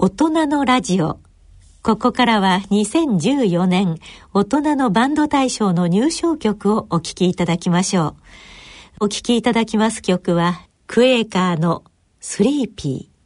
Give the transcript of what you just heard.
大人のラジオ。ここからは2014年大人のバンド大賞の入賞曲をお聴きいただきましょう。お聴きいただきます曲はクエーカーのスリーピー。